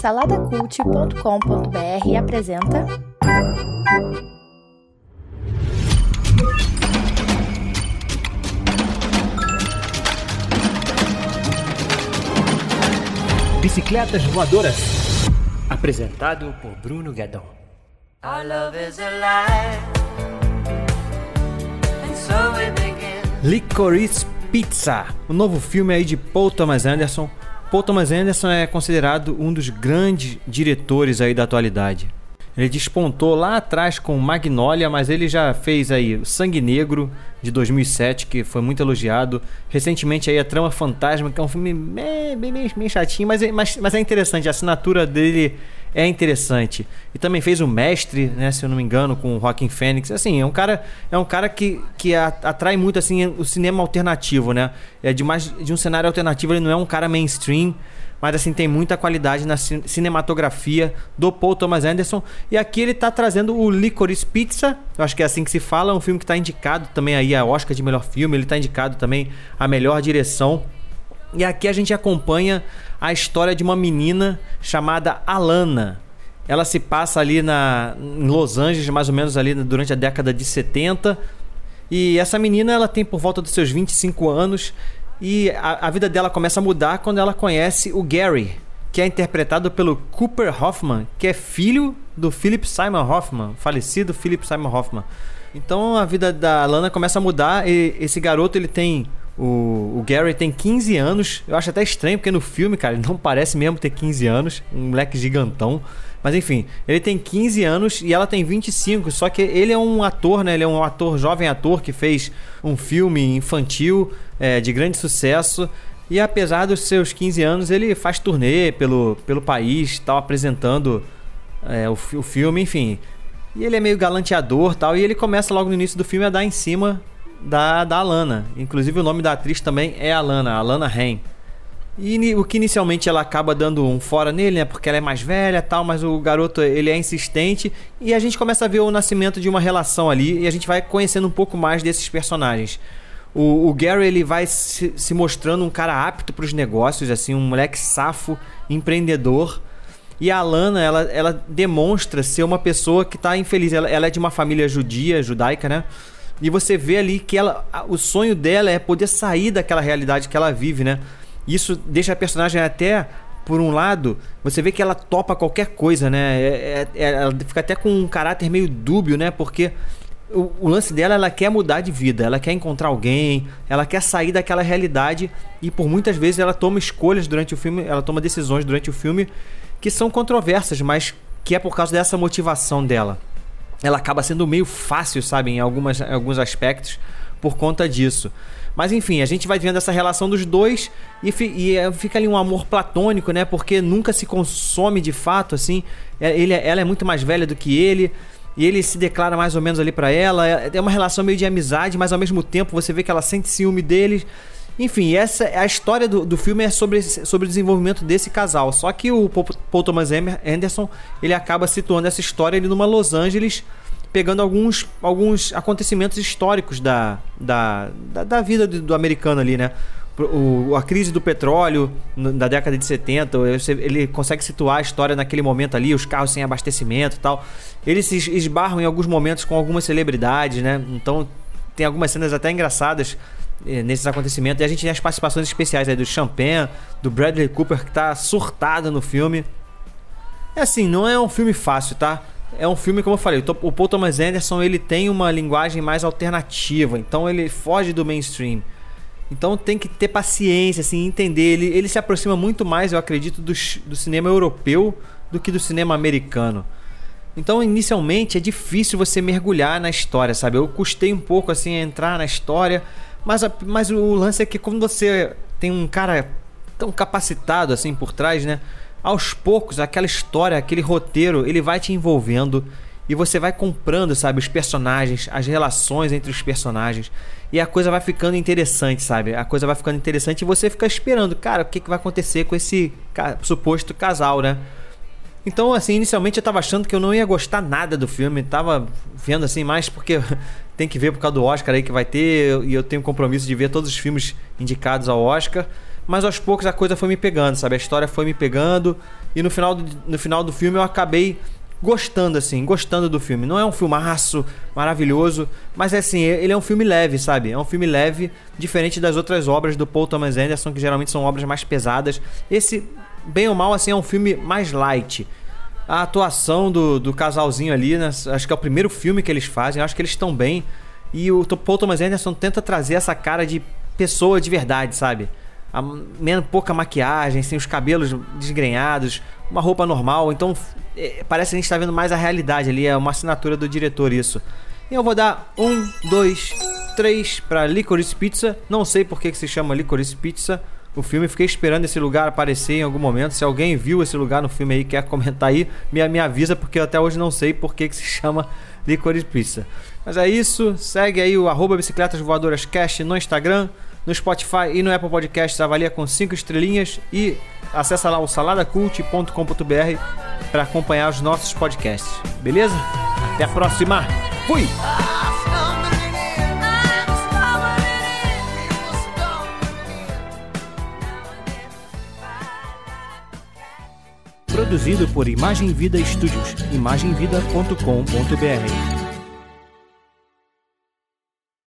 Saladacult.com.br apresenta. Bicicletas Voadoras. Apresentado por Bruno Guedon. So. Licorice Pizza, o novo filme aí de Paul Thomas Anderson. Paul Thomas Anderson é considerado um dos grandes diretores aí da atualidade. Ele despontou lá atrás com Magnolia, mas ele já fez aí Sangue Negro de 2007, que foi muito elogiado. Recentemente aí a Trama Fantasma, que é um filme bem, bem, chatinho, mas é, mas, mas é interessante. A assinatura dele é interessante. E também fez o Mestre, né, se eu não me engano, com o Joaquin Phoenix. Assim, é um cara, é um cara que, que atrai muito assim o cinema alternativo, né? É de mais de um cenário alternativo, ele não é um cara mainstream mas assim tem muita qualidade na cinematografia do Paul Thomas Anderson. E aqui ele está trazendo o Licorice Pizza, eu acho que é assim que se fala, um filme que está indicado também aí a Oscar de melhor filme, ele está indicado também a melhor direção. E aqui a gente acompanha a história de uma menina chamada Alana. Ela se passa ali na, em Los Angeles, mais ou menos ali durante a década de 70. E essa menina ela tem por volta dos seus 25 anos e a, a vida dela começa a mudar quando ela conhece o Gary, que é interpretado pelo Cooper Hoffman, que é filho do Philip Simon Hoffman, falecido Philip Simon Hoffman. Então a vida da Lana começa a mudar e esse garoto ele tem o, o, Gary tem 15 anos. Eu acho até estranho porque no filme, cara, ele não parece mesmo ter 15 anos, um moleque gigantão. Mas enfim, ele tem 15 anos e ela tem 25, só que ele é um ator, né? Ele é um ator, jovem ator que fez um filme infantil é, de grande sucesso. E apesar dos seus 15 anos, ele faz turnê pelo, pelo país, tal, apresentando é, o, o filme, enfim. E ele é meio galanteador tal. E ele começa logo no início do filme a dar em cima da, da Alana. Inclusive o nome da atriz também é Alana, Alana Ren. E o que inicialmente ela acaba dando um fora nele, né? Porque ela é mais velha tal, mas o garoto ele é insistente. E a gente começa a ver o nascimento de uma relação ali e a gente vai conhecendo um pouco mais desses personagens. O, o Gary ele vai se, se mostrando um cara apto para os negócios, assim, um moleque safo, empreendedor. E a Alana, ela, ela demonstra ser uma pessoa que está infeliz. Ela, ela é de uma família judia, judaica, né? E você vê ali que ela, o sonho dela é poder sair daquela realidade que ela vive, né? Isso deixa a personagem até por um lado, você vê que ela topa qualquer coisa, né? É, é, é, ela fica até com um caráter meio dúbio, né? Porque o, o, lance dela, ela quer mudar de vida, ela quer encontrar alguém, ela quer sair daquela realidade e por muitas vezes ela toma escolhas durante o filme, ela toma decisões durante o filme que são controversas, mas que é por causa dessa motivação dela. Ela acaba sendo meio fácil, sabe, em, algumas, em alguns aspectos por conta disso. Mas enfim, a gente vai vendo essa relação dos dois e, e, é, fica ali um amor platônico, né? Porque nunca se consome de fato, assim. É, ele, ela é muito mais velha do que ele. E ele se declara mais ou menos ali para ela. É, é uma relação meio de amizade, mas ao mesmo tempo você vê que ela sente ciúme dele. Enfim, essa a história do, do filme é sobre, sobre o desenvolvimento desse casal. Só que o Paul Thomas Anderson ele acaba situando essa história ali numa Los Angeles pegando alguns, alguns acontecimentos históricos da, da, da, da vida do, do, americano ali, né? O, a crise do petróleo da década de 70, ele consegue situar a história naquele momento ali, os carros sem abastecimento e tal. Eles se esbarram em alguns momentos com algumas celebridades, né? Então tem algumas cenas até engraçadas eh, nesses acontecimentos. E a gente tem as participações especiais aí do Champagne, do Bradley Cooper, que tá surtado no filme. É assim, não é um filme fácil, tá? É um filme, como eu falei, o Paul Thomas Anderson ele tem uma linguagem mais alternativa, então ele foge do mainstream. Então tem que ter paciência, assim, entender. Ele, ele se aproxima muito mais, eu acredito, do, do cinema europeu do que do cinema americano. Então, inicialmente, é difícil você mergulhar na história, sabe? Eu custei um pouco, assim, a entrar na história, mas, mas o lance é que quando você tem um cara tão capacitado, assim, por trás, né? Aos poucos, aquela história, aquele roteiro, ele vai te envolvendo e você vai comprando, sabe, os personagens, as relações entre os personagens. E a coisa vai ficando interessante, sabe? A coisa vai ficando interessante e você fica esperando, cara, o que, que vai acontecer com esse ca suposto casal, né? Então, assim, inicialmente eu tava achando que eu não ia gostar nada do filme, tava vendo assim mais porque tem que ver por causa do Oscar aí que vai ter, e eu tenho compromisso de ver todos os filmes indicados ao Oscar. Mas aos poucos a coisa foi me pegando, sabe? A história foi me pegando e no final do, no final do filme eu acabei gostando, assim, gostando do filme. Não é um filmaço maravilhoso, mas é assim, ele é um filme leve, sabe? É um filme leve, diferente das outras obras do Paul Thomas Anderson, que geralmente são obras mais pesadas. Esse, bem ou mal, assim, é um filme mais light. A atuação do, do casalzinho ali, né? acho que é o primeiro filme que eles fazem, acho que eles estão bem. E o Paul Thomas Anderson tenta trazer essa cara de pessoa de verdade, sabe? A, menos pouca maquiagem, sem os cabelos desgrenhados, uma roupa normal. Então é, parece que a gente está vendo mais a realidade ali, é uma assinatura do diretor isso. E eu vou dar um, dois, três para Licorice Pizza. Não sei por que, se chama Licorice Pizza. O filme, fiquei esperando esse lugar aparecer em algum momento. Se alguém viu esse lugar no filme aí quer comentar aí, me, me avisa, porque eu até hoje não sei por que, que se chama Licorice Pizza. Mas é isso, segue aí o arroba Bicicletas Voadoras Cash no Instagram no Spotify e no Apple Podcasts, avalia com 5 estrelinhas e acessa lá o saladacult.com.br para acompanhar os nossos podcasts. Beleza? Até a próxima. Fui! Produzido por Imagem Vida Studios, imagemvida.com.br.